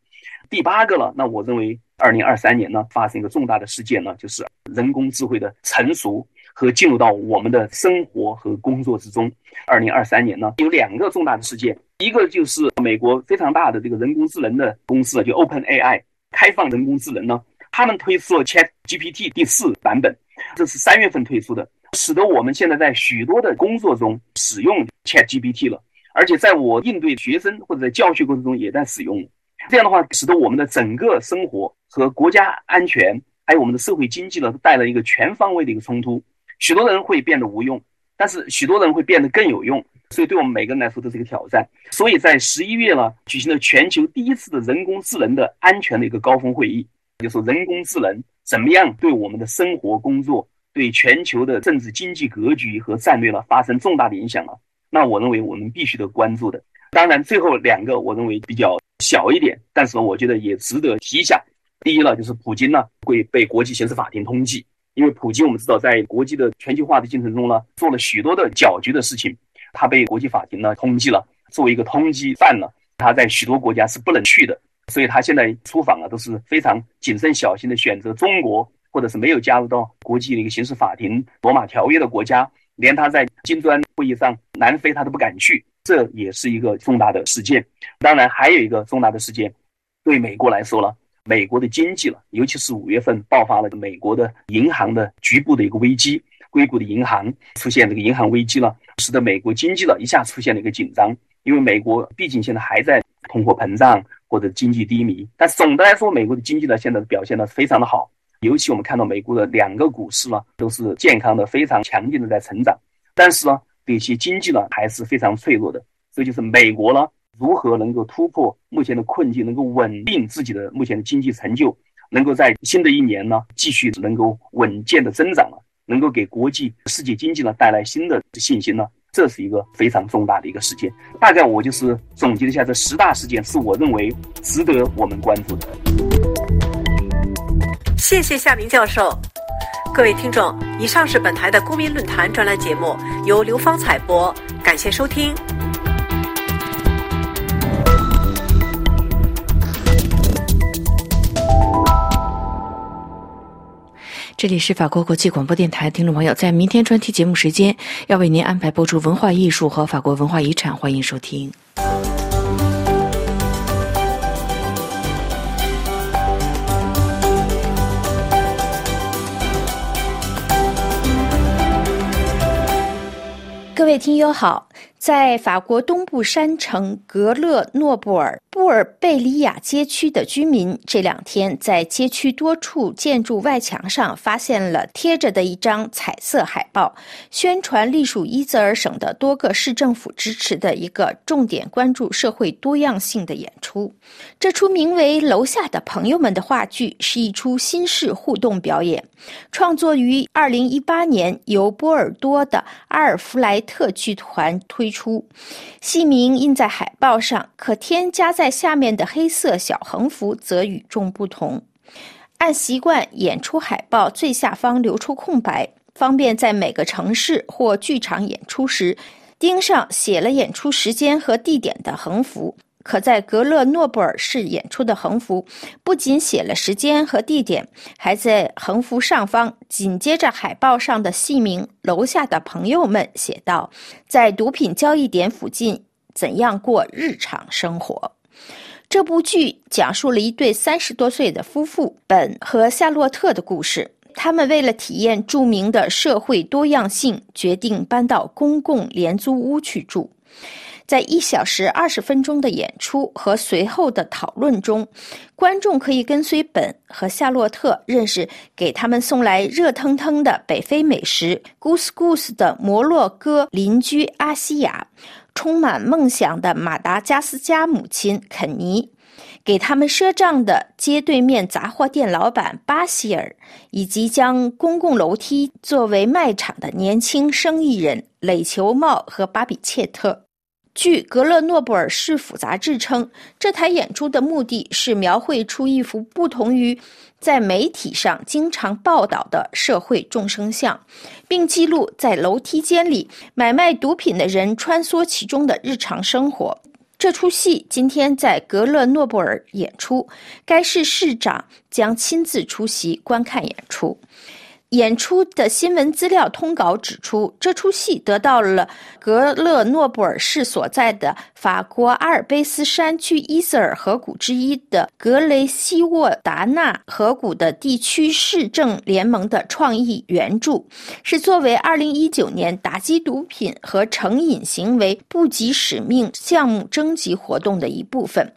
第八个了，那我认为二零二三年呢，发生一个重大的事件呢，就是人工智慧的成熟和进入到我们的生活和工作之中。二零二三年呢，有两个重大的事件。一个就是美国非常大的这个人工智能的公司，就 Open AI 开放人工智能呢，他们推出了 Chat GPT 第四版本，这是三月份推出的，使得我们现在在许多的工作中使用 Chat GPT 了，而且在我应对学生或者在教学过程中也在使用。这样的话，使得我们的整个生活和国家安全，还有我们的社会经济呢，带来一个全方位的一个冲突。许多人会变得无用，但是许多人会变得更有用。所以，对我们每个人来说都是一个挑战。所以在十一月呢，举行了全球第一次的人工智能的安全的一个高峰会议，就说人工智能怎么样对我们的生活、工作、对全球的政治经济格局和战略呢发生重大的影响了。那我认为我们必须得关注的。当然，最后两个我认为比较小一点，但是我觉得也值得提一下。第一呢，就是普京呢会被国际刑事法庭通缉，因为普京我们知道在国际的全球化的进程中呢，做了许多的搅局的事情。他被国际法庭呢通缉了，作为一个通缉犯呢，他在许多国家是不能去的，所以他现在出访啊都是非常谨慎小心的选择中国，或者是没有加入到国际的一个刑事法庭罗马条约的国家，连他在金砖会议上南非他都不敢去，这也是一个重大的事件。当然还有一个重大的事件，对美国来说了，美国的经济了，尤其是五月份爆发了美国的银行的局部的一个危机。硅谷的银行出现这个银行危机了，使得美国经济了一下出现了一个紧张。因为美国毕竟现在还在通货膨胀或者经济低迷，但总的来说，美国的经济呢现在表现的非常的好。尤其我们看到美国的两个股市呢都是健康的、非常强劲的在成长。但是呢，这些经济呢还是非常脆弱的。这就是美国呢如何能够突破目前的困境，能够稳定自己的目前的经济成就，能够在新的一年呢继续能够稳健的增长了。能够给国际世界经济呢带来新的信心呢，这是一个非常重大的一个事件。大概我就是总结一下这十大事件，是我认为值得我们关注的。
谢谢夏明教授。各位听众，以上是本台的公民论坛专栏节目，由刘芳采播，感谢收听。
这里是法国国际广播电台，听众朋友，在明天专题节目时间，要为您安排播出文化艺术和法国文化遗产，欢迎收听。
各位听友好，在法国东部山城格勒诺布尔布尔贝里亚街区的居民这两天在街区多处建筑外墙上发现了贴着的一张彩色海报，宣传隶属伊泽尔省的多个市政府支持的一个重点关注社会多样性的演出。这出名为《楼下的朋友们》的话剧是一出新式互动表演，创作于2018年，由波尔多的阿尔弗莱特剧团推出。戏名印在海报上，可添加在下面的黑色小横幅则与众不同。按习惯，演出海报最下方留出空白，方便在每个城市或剧场演出时钉上写了演出时间和地点的横幅。可在格勒诺布尔市演出的横幅，不仅写了时间和地点，还在横幅上方紧接着海报上的戏名“楼下的朋友们”写道：“在毒品交易点附近，怎样过日常生活？”这部剧讲述了一对三十多岁的夫妇本和夏洛特的故事。他们为了体验著名的社会多样性，决定搬到公共廉租屋去住。在一小时二十分钟的演出和随后的讨论中，观众可以跟随本和夏洛特认识给他们送来热腾腾的北非美食 Goose Goose 的摩洛哥邻居阿西亚，充满梦想的马达加斯加母亲肯尼，给他们赊账的街对面杂货店老板巴希尔，以及将公共楼梯作为卖场的年轻生意人垒球帽和巴比切特。据格勒诺布尔市府杂志称，这台演出的目的是描绘出一幅不同于在媒体上经常报道的社会众生相，并记录在楼梯间里买卖毒品的人穿梭其中的日常生活。这出戏今天在格勒诺布尔演出，该市市长将亲自出席观看演出。演出的新闻资料通稿指出，这出戏得到了格勒诺布尔市所在的法国阿尔卑斯山区伊瑟尔河谷之一的格雷西沃达纳河谷的地区市政联盟的创意援助，是作为2019年打击毒品和成瘾行为部级使命项目征集活动的一部分。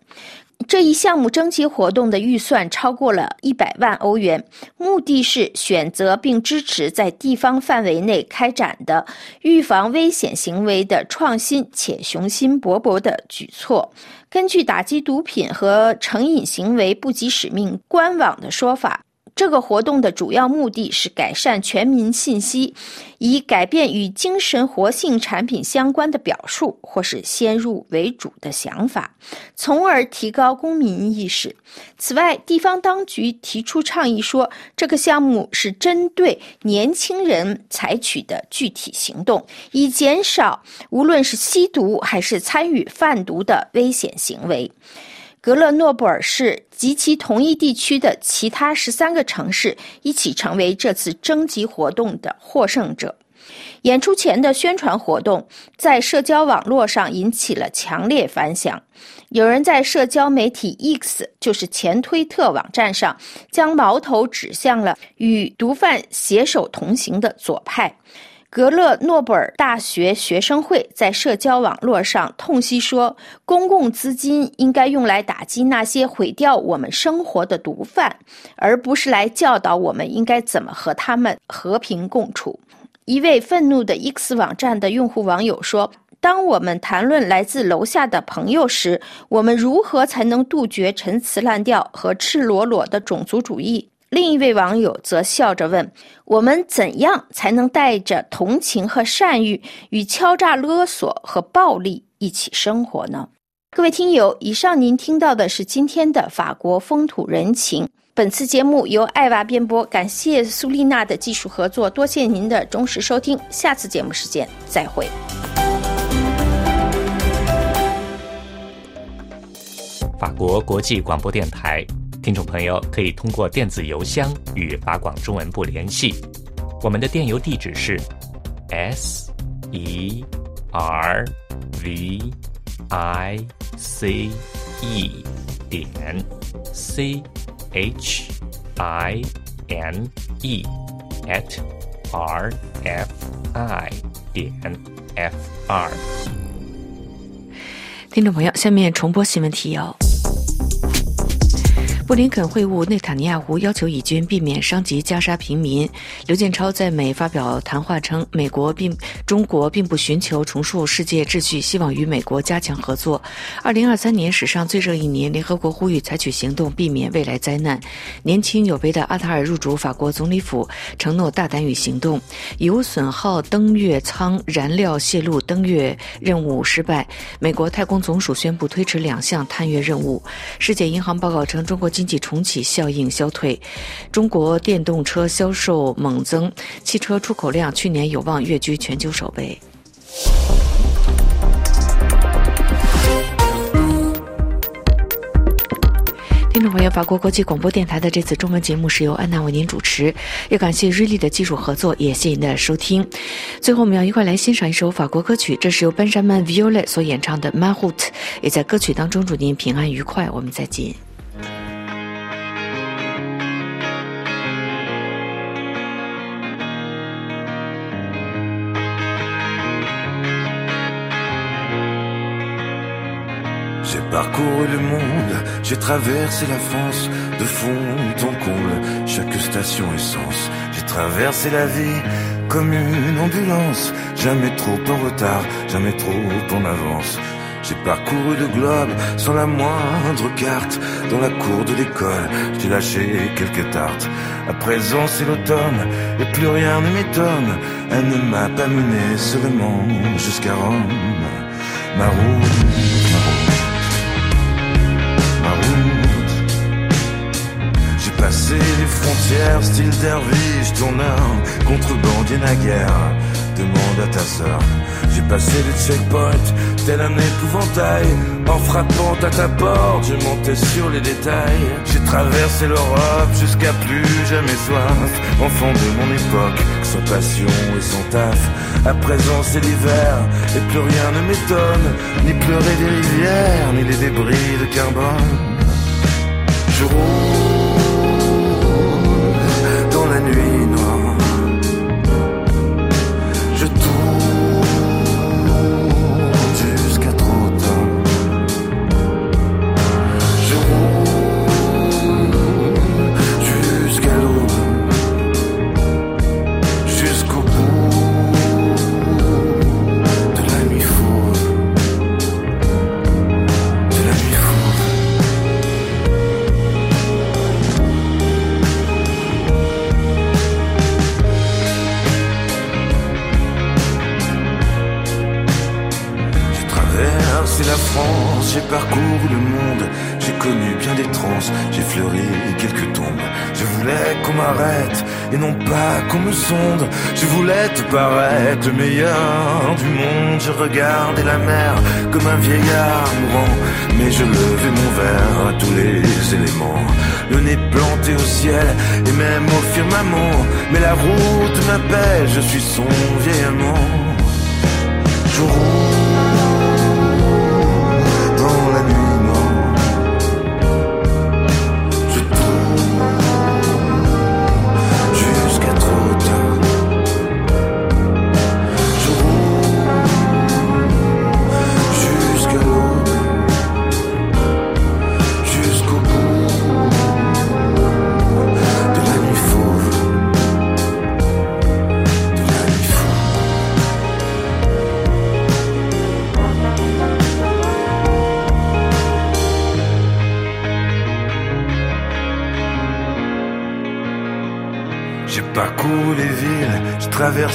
这一项目征集活动的预算超过了一百万欧元，目的是选择并支持在地方范围内开展的预防危险行为的创新且雄心勃勃的举措。根据打击毒品和成瘾行为不及使命官网的说法。这个活动的主要目的是改善全民信息，以改变与精神活性产品相关的表述或是先入为主的想法，从而提高公民意识。此外，地方当局提出倡议说，这个项目是针对年轻人采取的具体行动，以减少无论是吸毒还是参与贩毒的危险行为。格勒诺布尔市及其同一地区的其他十三个城市一起成为这次征集活动的获胜者。演出前的宣传活动在社交网络上引起了强烈反响，有人在社交媒体 X，就是前推特网站上，将矛头指向了与毒贩携手同行的左派。格勒诺布尔大学学生会在社交网络上痛惜说：“公共资金应该用来打击那些毁掉我们生活的毒贩，而不是来教导我们应该怎么和他们和平共处。”一位愤怒的 X 网站的用户网友说：“当我们谈论来自楼下的朋友时，我们如何才能杜绝陈词滥调和赤裸裸的种族主义？”另一位网友则笑着问：“我们怎样才能带着同情和善意，与敲诈勒索和暴力一起生活呢？”各位听友，以上您听到的是今天的法国风土人情。本次节目由艾娃编播，感谢苏丽娜的技术合作，多谢您的忠实收听。下次节目时间再会。
法国国际广播电台听众朋友可以通过电子邮箱与法广中文部联系，我们的电邮地址是 s e r v i c e 点 c。h i n e at r f i 点 f r。
听众朋友，下面重播新闻提要。布林肯会晤内塔尼亚胡，要求以军避免伤及加沙平民。刘建超在美发表谈话称，美国并中国并不寻求重塑世界秩序，希望与美国加强合作。二零二三年史上最热一年，联合国呼吁采取行动，避免未来灾难。年轻有为的阿塔尔入主法国总理府，承诺大胆与行动。有损耗登月舱燃料泄露，登月任务失败。美国太空总署宣布推迟两项探月任务。世界银行报告称，中国。经济重启效应消退，中国电动车销售猛增，汽车出口量去年有望跃居全球首位。听众朋友，法国国际广播电台的这次中文节目是由安娜为您主持，也感谢瑞丽的技术合作，也谢谢您的收听。最后，我们要一块来欣赏一首法国歌曲，这是由班山曼 Violet 所演唱的《Mahut》，也在歌曲当中祝您平安愉快。我们再见。
Parcouru le monde, j'ai traversé la France de fond en comble, chaque station essence. J'ai traversé la vie comme une ambulance, jamais trop en retard, jamais trop en avance. J'ai parcouru le globe sans la moindre carte. Dans la cour de l'école, j'ai lâché quelques tartes. À présent, c'est l'automne et plus rien ne m'étonne. Elle ne m'a pas mené seulement jusqu'à Rome. Ma route Passer les frontières, style derviche, tourneur, contrebandier naguère. Demande à ta sœur. J'ai passé le checkpoint, tel un épouvantail. En frappant à ta porte, je montais sur les détails. J'ai traversé l'Europe jusqu'à plus jamais soif. Enfant de mon époque, sans passion et sans taf. À présent c'est l'hiver, et plus rien ne m'étonne. Ni pleurer des rivières, ni les débris de carbone. Le meilleur du monde. Je regardais la mer comme un vieillard mourant, mais je levais mon verre à tous les éléments. Le nez planté au ciel et même au firmament. Mais la route m'appelle, je suis son vieil amant.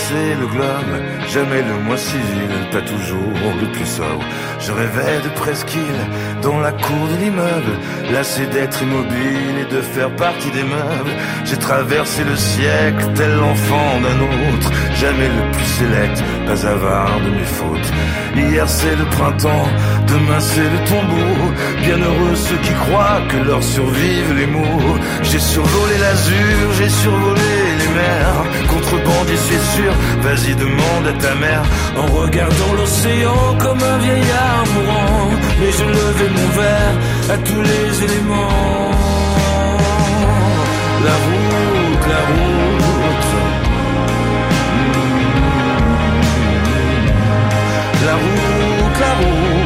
Traversé le globe, jamais le moins civil, pas toujours le plus sobre. Je rêvais de presqu'île dans la cour de l'immeuble, lassé d'être immobile et de faire partie des meubles. J'ai traversé le siècle tel l'enfant d'un autre, jamais le plus sélect, pas avare de mes fautes. Hier c'est le printemps, demain c'est le tombeau. Bienheureux ceux qui croient que leur survivent les mots. J'ai survolé l'azur, j'ai survolé contrebandier c'est sûr, vas-y demande à ta mère, en regardant l'océan comme un vieillard mourant, mais je levais mon verre à tous les éléments. La route, la route, la route, la route.